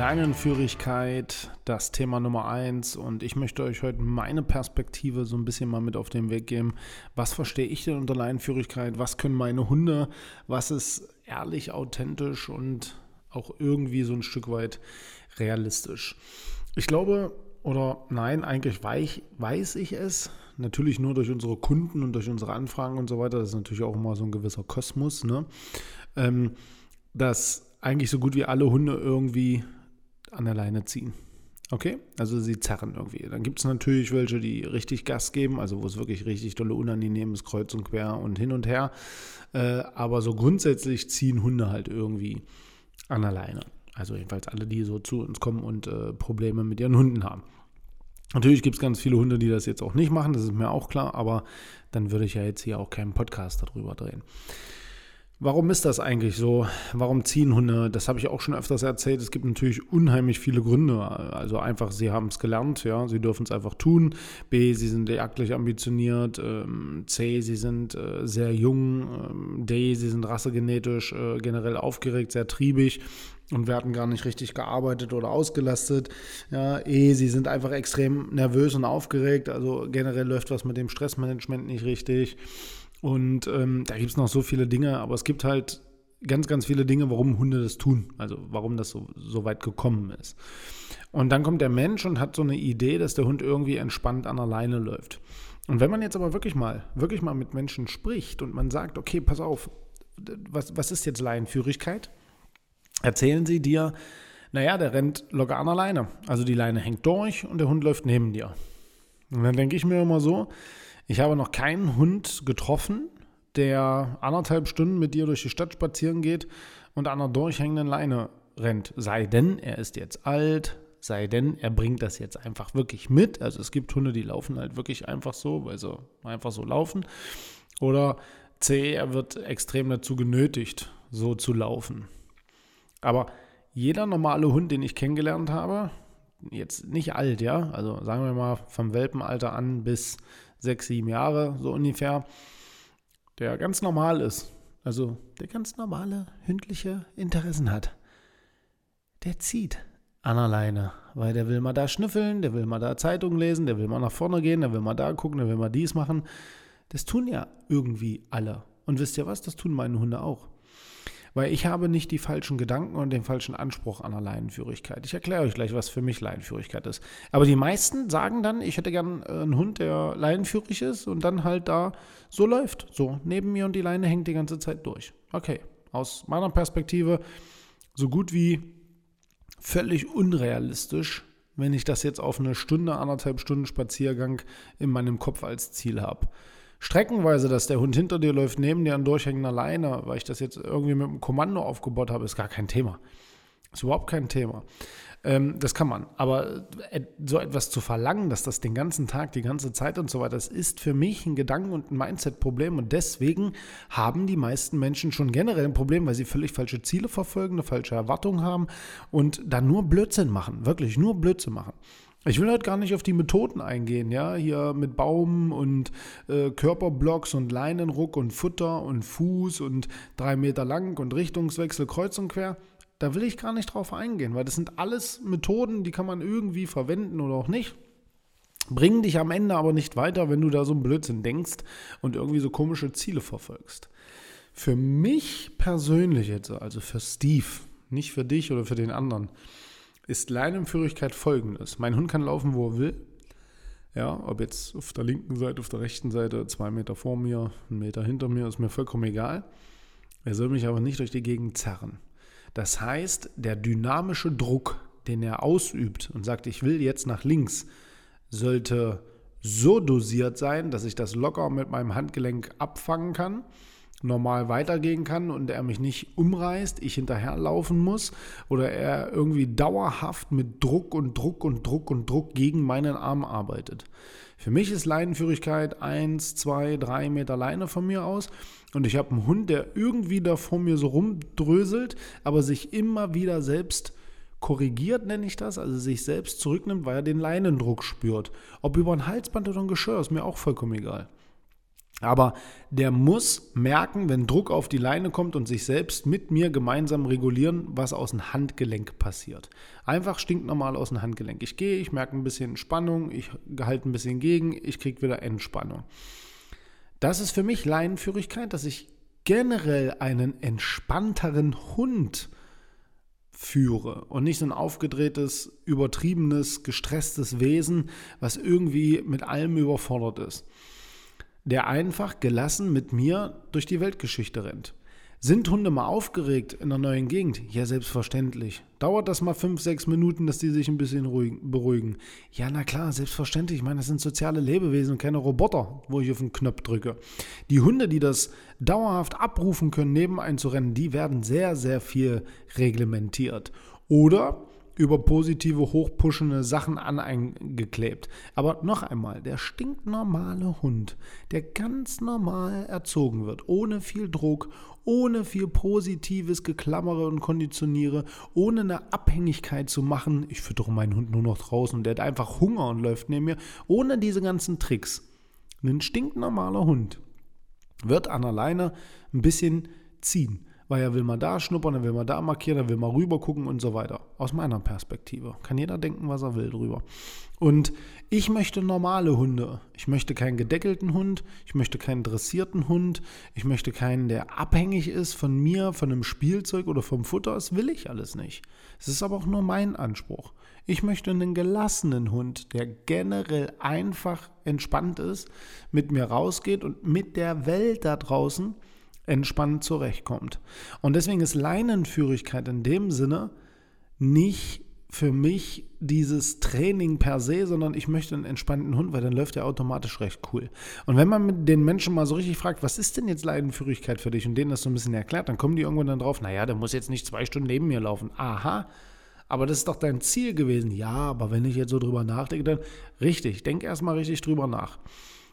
Leinenführigkeit, das Thema Nummer eins. Und ich möchte euch heute meine Perspektive so ein bisschen mal mit auf den Weg geben. Was verstehe ich denn unter Leinenführigkeit? Was können meine Hunde? Was ist ehrlich, authentisch und auch irgendwie so ein Stück weit realistisch? Ich glaube, oder nein, eigentlich weiß, ich es. Natürlich nur durch unsere Kunden und durch unsere Anfragen und so weiter. Das ist natürlich auch immer so ein gewisser Kosmos, ne? Ähm, dass eigentlich so gut wie alle Hunde irgendwie an der Leine ziehen. Okay? Also sie zerren irgendwie. Dann gibt es natürlich welche, die richtig Gas geben, also wo es wirklich richtig tolle unangenehm ist, kreuz und quer und hin und her. Äh, aber so grundsätzlich ziehen Hunde halt irgendwie an der Leine. Also jedenfalls alle, die so zu uns kommen und äh, Probleme mit ihren Hunden haben. Natürlich gibt es ganz viele Hunde, die das jetzt auch nicht machen, das ist mir auch klar, aber dann würde ich ja jetzt hier auch keinen Podcast darüber drehen. Warum ist das eigentlich so? Warum ziehen Hunde? Das habe ich auch schon öfters erzählt. Es gibt natürlich unheimlich viele Gründe. Also einfach, sie haben es gelernt, ja, sie dürfen es einfach tun. B, sie sind jagdlich ambitioniert. Ähm, C, sie sind äh, sehr jung. Ähm, D, sie sind rassegenetisch äh, generell aufgeregt, sehr triebig und werden gar nicht richtig gearbeitet oder ausgelastet. Ja, E, sie sind einfach extrem nervös und aufgeregt. Also generell läuft was mit dem Stressmanagement nicht richtig. Und ähm, da gibt es noch so viele Dinge, aber es gibt halt ganz, ganz viele Dinge, warum Hunde das tun, also warum das so, so weit gekommen ist. Und dann kommt der Mensch und hat so eine Idee, dass der Hund irgendwie entspannt an der Leine läuft. Und wenn man jetzt aber wirklich mal, wirklich mal mit Menschen spricht und man sagt, okay, pass auf, was, was ist jetzt Leinenführigkeit? Erzählen sie dir, naja, der rennt locker an der Leine. Also die Leine hängt durch und der Hund läuft neben dir. Und dann denke ich mir immer so, ich habe noch keinen Hund getroffen, der anderthalb Stunden mit dir durch die Stadt spazieren geht und an einer durchhängenden Leine rennt. Sei denn, er ist jetzt alt, sei denn, er bringt das jetzt einfach wirklich mit. Also es gibt Hunde, die laufen halt wirklich einfach so, weil sie einfach so laufen. Oder C, er wird extrem dazu genötigt, so zu laufen. Aber jeder normale Hund, den ich kennengelernt habe, jetzt nicht alt, ja, also sagen wir mal vom Welpenalter an bis sechs, sieben Jahre so ungefähr, der ganz normal ist, also der ganz normale hündliche Interessen hat, der zieht an alleine, weil der will mal da schnüffeln, der will mal da Zeitung lesen, der will mal nach vorne gehen, der will mal da gucken, der will mal dies machen. Das tun ja irgendwie alle. Und wisst ihr was, das tun meine Hunde auch. Weil ich habe nicht die falschen Gedanken und den falschen Anspruch an der Leinenführigkeit. Ich erkläre euch gleich, was für mich Leinenführigkeit ist. Aber die meisten sagen dann, ich hätte gern äh, einen Hund, der leinenführig ist und dann halt da so läuft. So, neben mir und die Leine hängt die ganze Zeit durch. Okay, aus meiner Perspektive so gut wie völlig unrealistisch, wenn ich das jetzt auf eine Stunde, anderthalb Stunden Spaziergang in meinem Kopf als Ziel habe streckenweise, dass der Hund hinter dir läuft, neben dir an durchhängender Leine, weil ich das jetzt irgendwie mit einem Kommando aufgebaut habe, ist gar kein Thema. Ist überhaupt kein Thema. Ähm, das kann man. Aber äh, so etwas zu verlangen, dass das den ganzen Tag, die ganze Zeit und so weiter, das ist für mich ein Gedanken- und ein Mindset-Problem. Und deswegen haben die meisten Menschen schon generell ein Problem, weil sie völlig falsche Ziele verfolgen, eine falsche Erwartung haben und dann nur Blödsinn machen. Wirklich nur Blödsinn machen. Ich will heute gar nicht auf die Methoden eingehen, ja, hier mit Baum und äh, Körperblocks und Leinenruck und Futter und Fuß und drei Meter lang und Richtungswechsel kreuz und quer. Da will ich gar nicht drauf eingehen, weil das sind alles Methoden, die kann man irgendwie verwenden oder auch nicht. Bringen dich am Ende aber nicht weiter, wenn du da so einen Blödsinn denkst und irgendwie so komische Ziele verfolgst. Für mich persönlich jetzt, also für Steve, nicht für dich oder für den anderen, ist Leinenführigkeit folgendes. Mein Hund kann laufen, wo er will. Ja, ob jetzt auf der linken Seite, auf der rechten Seite, zwei Meter vor mir, einen Meter hinter mir, ist mir vollkommen egal. Er soll mich aber nicht durch die Gegend zerren. Das heißt, der dynamische Druck, den er ausübt und sagt, ich will jetzt nach links, sollte so dosiert sein, dass ich das locker mit meinem Handgelenk abfangen kann, normal weitergehen kann und er mich nicht umreißt, ich hinterherlaufen muss oder er irgendwie dauerhaft mit Druck und Druck und Druck und Druck gegen meinen Arm arbeitet. Für mich ist Leinenführigkeit eins, zwei, drei Meter Leine von mir aus und ich habe einen Hund, der irgendwie da vor mir so rumdröselt, aber sich immer wieder selbst korrigiert, nenne ich das, also sich selbst zurücknimmt, weil er den Leinendruck spürt. Ob über ein Halsband oder ein Geschirr, ist mir auch vollkommen egal. Aber der muss merken, wenn Druck auf die Leine kommt und sich selbst mit mir gemeinsam regulieren, was aus dem Handgelenk passiert. Einfach stinknormal aus dem Handgelenk. Ich gehe, ich merke ein bisschen Spannung, ich halte ein bisschen gegen, ich kriege wieder Entspannung. Das ist für mich Leinenführigkeit, dass ich generell einen entspannteren Hund führe und nicht so ein aufgedrehtes, übertriebenes, gestresstes Wesen, was irgendwie mit allem überfordert ist. Der einfach gelassen mit mir durch die Weltgeschichte rennt. Sind Hunde mal aufgeregt in einer neuen Gegend? Ja, selbstverständlich. Dauert das mal fünf, sechs Minuten, dass die sich ein bisschen beruhigen? Ja, na klar, selbstverständlich. Ich meine, das sind soziale Lebewesen und keine Roboter, wo ich auf den Knopf drücke. Die Hunde, die das dauerhaft abrufen können, neben einzurennen, die werden sehr, sehr viel reglementiert. Oder über positive, hochpuschende Sachen aneingeklebt. Aber noch einmal, der stinknormale Hund, der ganz normal erzogen wird, ohne viel Druck, ohne viel positives Geklammere und Konditioniere, ohne eine Abhängigkeit zu machen, ich füttere meinen Hund nur noch draußen und der hat einfach Hunger und läuft neben mir, ohne diese ganzen Tricks. Ein stinknormaler Hund wird an alleine ein bisschen ziehen weil er will mal da schnuppern, er will mal da markieren, er will mal rüber gucken und so weiter. Aus meiner Perspektive. Kann jeder denken, was er will drüber. Und ich möchte normale Hunde. Ich möchte keinen gedeckelten Hund, ich möchte keinen dressierten Hund, ich möchte keinen, der abhängig ist von mir, von einem Spielzeug oder vom Futter. Das will ich alles nicht. Es ist aber auch nur mein Anspruch. Ich möchte einen gelassenen Hund, der generell einfach entspannt ist, mit mir rausgeht und mit der Welt da draußen entspannt zurechtkommt. Und deswegen ist Leinenführigkeit in dem Sinne nicht für mich dieses Training per se, sondern ich möchte einen entspannten Hund, weil dann läuft er automatisch recht cool. Und wenn man mit den Menschen mal so richtig fragt, was ist denn jetzt Leinenführigkeit für dich und denen das so ein bisschen erklärt, dann kommen die irgendwann dann drauf, naja, der muss jetzt nicht zwei Stunden neben mir laufen. Aha, aber das ist doch dein Ziel gewesen. Ja, aber wenn ich jetzt so drüber nachdenke, dann richtig, denk erstmal richtig drüber nach.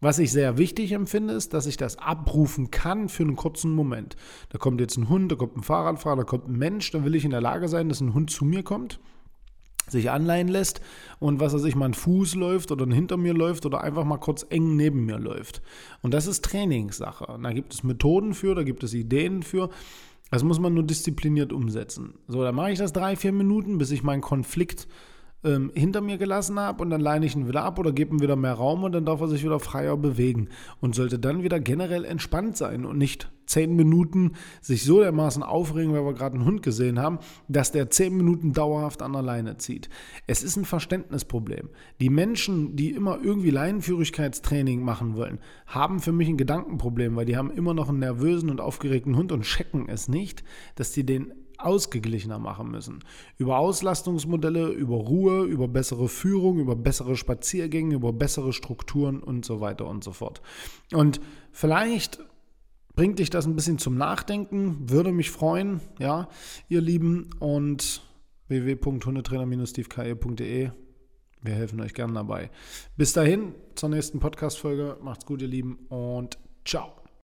Was ich sehr wichtig empfinde, ist, dass ich das abrufen kann für einen kurzen Moment. Da kommt jetzt ein Hund, da kommt ein Fahrradfahrer, da kommt ein Mensch, dann will ich in der Lage sein, dass ein Hund zu mir kommt, sich anleihen lässt und was er sich mal ein Fuß läuft oder hinter mir läuft oder einfach mal kurz eng neben mir läuft. Und das ist Trainingssache. Da gibt es Methoden für, da gibt es Ideen für. Das muss man nur diszipliniert umsetzen. So, dann mache ich das drei, vier Minuten, bis ich meinen Konflikt ähm, hinter mir gelassen habe und dann leine ich ihn wieder ab oder gebe ihm wieder mehr Raum und dann darf er sich wieder freier bewegen und sollte dann wieder generell entspannt sein und nicht zehn Minuten sich so dermaßen aufregen, weil wir gerade einen Hund gesehen haben, dass der zehn Minuten dauerhaft an der Leine zieht. Es ist ein Verständnisproblem. Die Menschen, die immer irgendwie Leinenführigkeitstraining machen wollen, haben für mich ein Gedankenproblem, weil die haben immer noch einen nervösen und aufgeregten Hund und checken es nicht, dass die den ausgeglichener machen müssen. Über Auslastungsmodelle, über Ruhe, über bessere Führung, über bessere Spaziergänge, über bessere Strukturen und so weiter und so fort. Und vielleicht bringt dich das ein bisschen zum Nachdenken, würde mich freuen, ja, ihr Lieben, und www.hundetrainer-steveke.de. Wir helfen euch gern dabei. Bis dahin, zur nächsten Podcast-Folge. Macht's gut, ihr Lieben, und ciao.